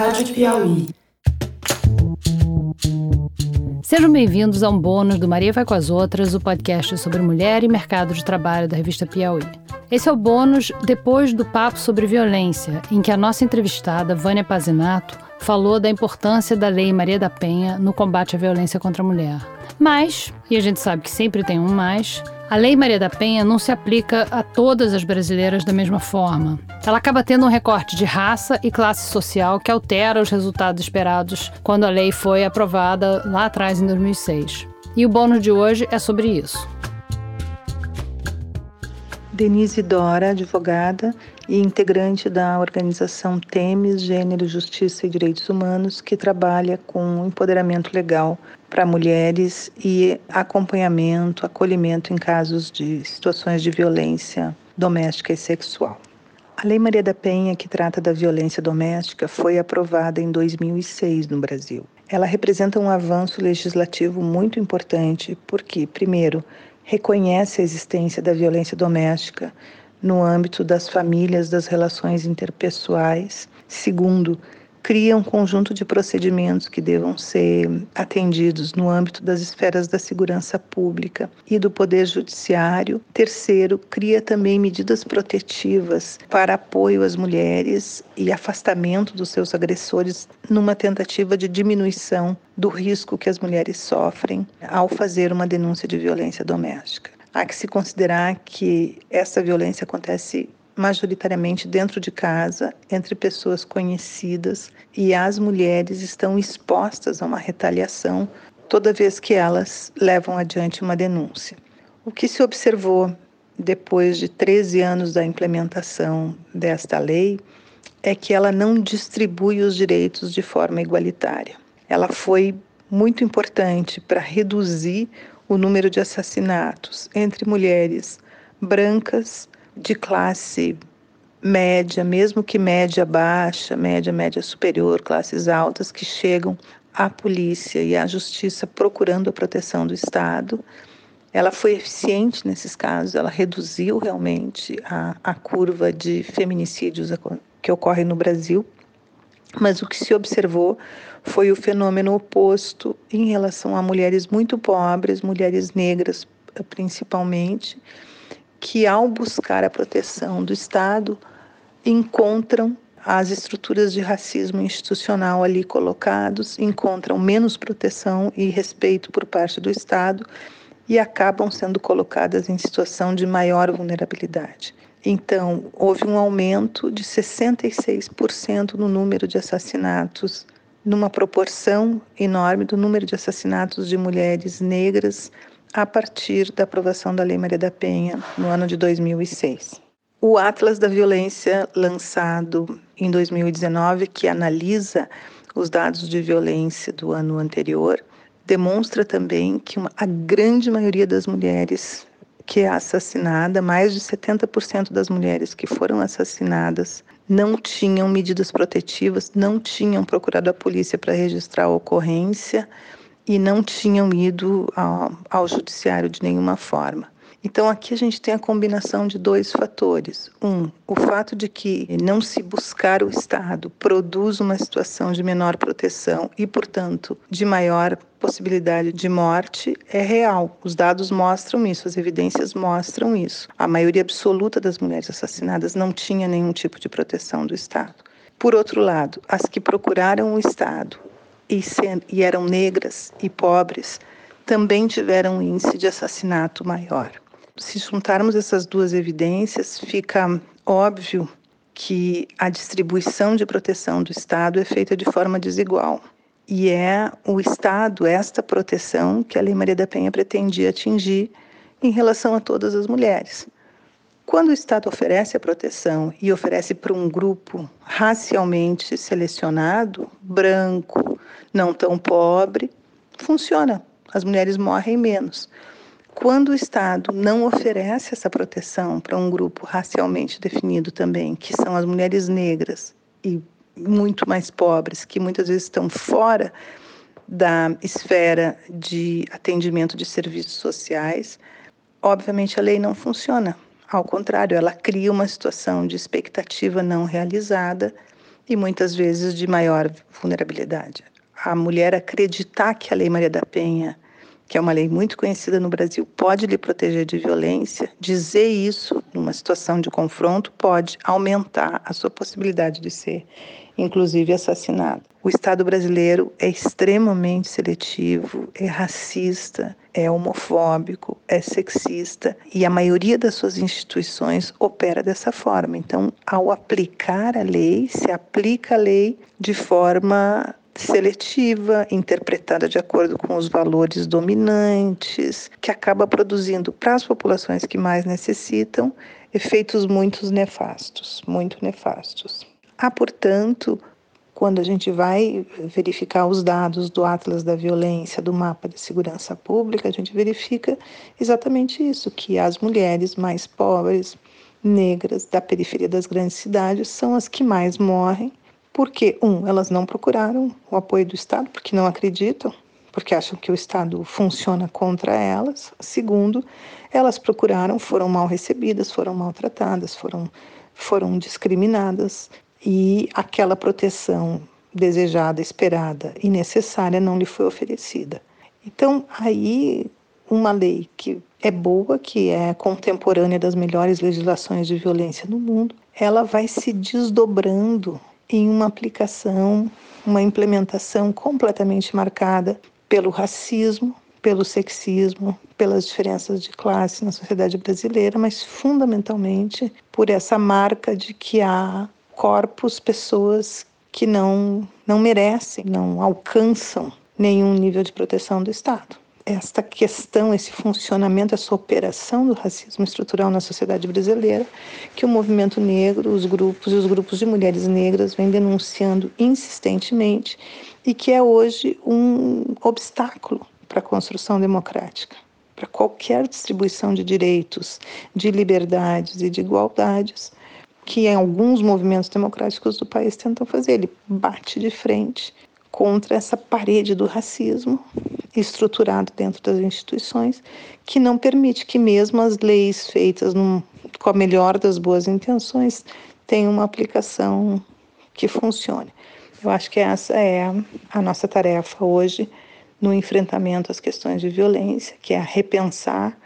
Rádio Piauí. Sejam bem-vindos a um bônus do Maria Vai com as Outras, o podcast sobre mulher e mercado de trabalho da revista Piauí. Esse é o bônus depois do papo sobre violência, em que a nossa entrevistada, Vânia Pazinato, falou da importância da Lei Maria da Penha no combate à violência contra a mulher. Mas, e a gente sabe que sempre tem um mais, a Lei Maria da Penha não se aplica a todas as brasileiras da mesma forma. Ela acaba tendo um recorte de raça e classe social que altera os resultados esperados quando a lei foi aprovada lá atrás em 2006. E o bônus de hoje é sobre isso. Denise Dora, advogada e integrante da organização Temes Gênero, Justiça e Direitos Humanos, que trabalha com empoderamento legal para mulheres e acompanhamento, acolhimento em casos de situações de violência doméstica e sexual. A Lei Maria da Penha, que trata da violência doméstica, foi aprovada em 2006 no Brasil. Ela representa um avanço legislativo muito importante porque, primeiro, reconhece a existência da violência doméstica no âmbito das famílias, das relações interpessoais. Segundo, cria um conjunto de procedimentos que devam ser atendidos no âmbito das esferas da segurança pública e do Poder Judiciário. Terceiro, cria também medidas protetivas para apoio às mulheres e afastamento dos seus agressores numa tentativa de diminuição do risco que as mulheres sofrem ao fazer uma denúncia de violência doméstica. Há que se considerar que essa violência acontece majoritariamente dentro de casa, entre pessoas conhecidas, e as mulheres estão expostas a uma retaliação toda vez que elas levam adiante uma denúncia. O que se observou depois de 13 anos da implementação desta lei é que ela não distribui os direitos de forma igualitária. Ela foi muito importante para reduzir o número de assassinatos entre mulheres brancas de classe média, mesmo que média baixa, média, média superior, classes altas, que chegam à polícia e à justiça procurando a proteção do Estado. Ela foi eficiente nesses casos, ela reduziu realmente a, a curva de feminicídios que ocorre no Brasil, mas o que se observou foi o fenômeno oposto em relação a mulheres muito pobres, mulheres negras principalmente, que, ao buscar a proteção do Estado, encontram as estruturas de racismo institucional ali colocados, encontram menos proteção e respeito por parte do Estado e acabam sendo colocadas em situação de maior vulnerabilidade. Então, houve um aumento de 66% no número de assassinatos, numa proporção enorme do número de assassinatos de mulheres negras a partir da aprovação da Lei Maria da Penha no ano de 2006. O Atlas da Violência, lançado em 2019, que analisa os dados de violência do ano anterior, demonstra também que uma, a grande maioria das mulheres que é assassinada, mais de 70% das mulheres que foram assassinadas não tinham medidas protetivas, não tinham procurado a polícia para registrar a ocorrência, e não tinham ido ao, ao judiciário de nenhuma forma. Então, aqui a gente tem a combinação de dois fatores. Um, o fato de que não se buscar o Estado produz uma situação de menor proteção e, portanto, de maior possibilidade de morte é real. Os dados mostram isso, as evidências mostram isso. A maioria absoluta das mulheres assassinadas não tinha nenhum tipo de proteção do Estado. Por outro lado, as que procuraram o Estado e, e eram negras e pobres também tiveram um índice de assassinato maior. Se juntarmos essas duas evidências, fica óbvio que a distribuição de proteção do Estado é feita de forma desigual. E é o Estado, esta proteção, que a Lei Maria da Penha pretendia atingir em relação a todas as mulheres. Quando o Estado oferece a proteção e oferece para um grupo racialmente selecionado, branco, não tão pobre, funciona. As mulheres morrem menos. Quando o Estado não oferece essa proteção para um grupo racialmente definido também, que são as mulheres negras e muito mais pobres, que muitas vezes estão fora da esfera de atendimento de serviços sociais, obviamente a lei não funciona ao contrário, ela cria uma situação de expectativa não realizada e muitas vezes de maior vulnerabilidade. A mulher acreditar que a Lei Maria da Penha que é uma lei muito conhecida no Brasil, pode lhe proteger de violência, dizer isso numa situação de confronto pode aumentar a sua possibilidade de ser, inclusive, assassinado. O Estado brasileiro é extremamente seletivo, é racista, é homofóbico, é sexista e a maioria das suas instituições opera dessa forma. Então, ao aplicar a lei, se aplica a lei de forma seletiva, interpretada de acordo com os valores dominantes, que acaba produzindo para as populações que mais necessitam efeitos muito nefastos, muito nefastos. Há, portanto, quando a gente vai verificar os dados do Atlas da Violência, do Mapa de Segurança Pública, a gente verifica exatamente isso, que as mulheres mais pobres, negras, da periferia das grandes cidades, são as que mais morrem porque, um, elas não procuraram o apoio do Estado, porque não acreditam, porque acham que o Estado funciona contra elas. Segundo, elas procuraram, foram mal recebidas, foram maltratadas, foram, foram discriminadas e aquela proteção desejada, esperada e necessária não lhe foi oferecida. Então, aí, uma lei que é boa, que é contemporânea das melhores legislações de violência no mundo, ela vai se desdobrando em uma aplicação, uma implementação completamente marcada pelo racismo, pelo sexismo, pelas diferenças de classe na sociedade brasileira, mas fundamentalmente por essa marca de que há corpos, pessoas que não não merecem, não alcançam nenhum nível de proteção do Estado esta questão, esse funcionamento, essa operação do racismo estrutural na sociedade brasileira, que o movimento negro, os grupos e os grupos de mulheres negras vêm denunciando insistentemente e que é hoje um obstáculo para a construção democrática, para qualquer distribuição de direitos, de liberdades e de igualdades que em alguns movimentos democráticos do país tentam fazer. Ele bate de frente contra essa parede do racismo estruturado dentro das instituições, que não permite que mesmo as leis feitas num, com a melhor das boas intenções tenham uma aplicação que funcione. Eu acho que essa é a, nossa tarefa hoje no enfrentamento às questões de violência, que é repensar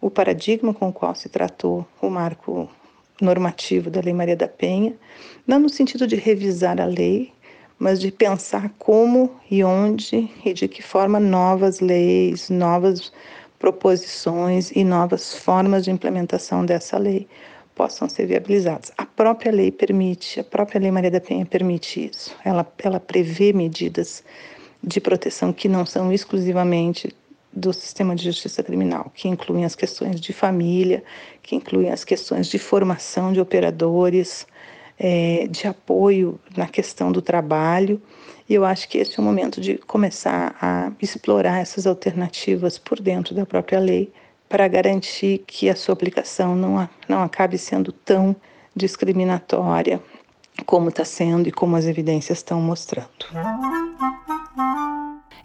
o paradigma com o qual se tratou o marco normativo da Lei Maria da Penha, não no sentido de revisar a lei, mas de pensar como e onde e de que forma novas leis, novas proposições e novas formas de implementação dessa lei possam ser viabilizadas. A própria lei permite, a própria Lei Maria da Penha permite isso. Ela, ela prevê medidas de proteção que não são exclusivamente do sistema de justiça criminal, que incluem as questões de família, que incluem as questões de formação de operadores, é, de apoio na questão do trabalho. E eu acho que esse é o momento de começar a explorar essas alternativas por dentro da própria lei para garantir que a sua aplicação não, não acabe sendo tão discriminatória como está sendo e como as evidências estão mostrando.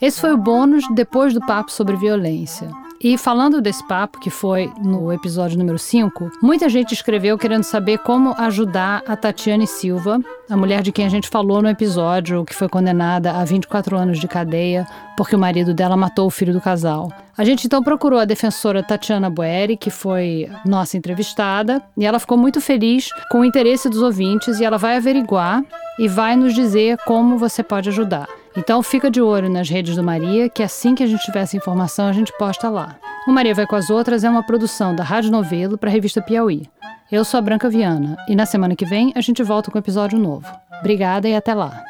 Esse foi o bônus depois do papo sobre violência. E falando desse papo, que foi no episódio número 5, muita gente escreveu querendo saber como ajudar a Tatiane Silva, a mulher de quem a gente falou no episódio, que foi condenada a 24 anos de cadeia porque o marido dela matou o filho do casal. A gente então procurou a defensora Tatiana Boeri, que foi nossa entrevistada, e ela ficou muito feliz com o interesse dos ouvintes e ela vai averiguar e vai nos dizer como você pode ajudar. Então fica de olho nas redes do Maria, que assim que a gente tiver essa informação, a gente posta lá. O Maria Vai com as Outras é uma produção da Rádio Novelo para a revista Piauí. Eu sou a Branca Viana e na semana que vem a gente volta com um episódio novo. Obrigada e até lá.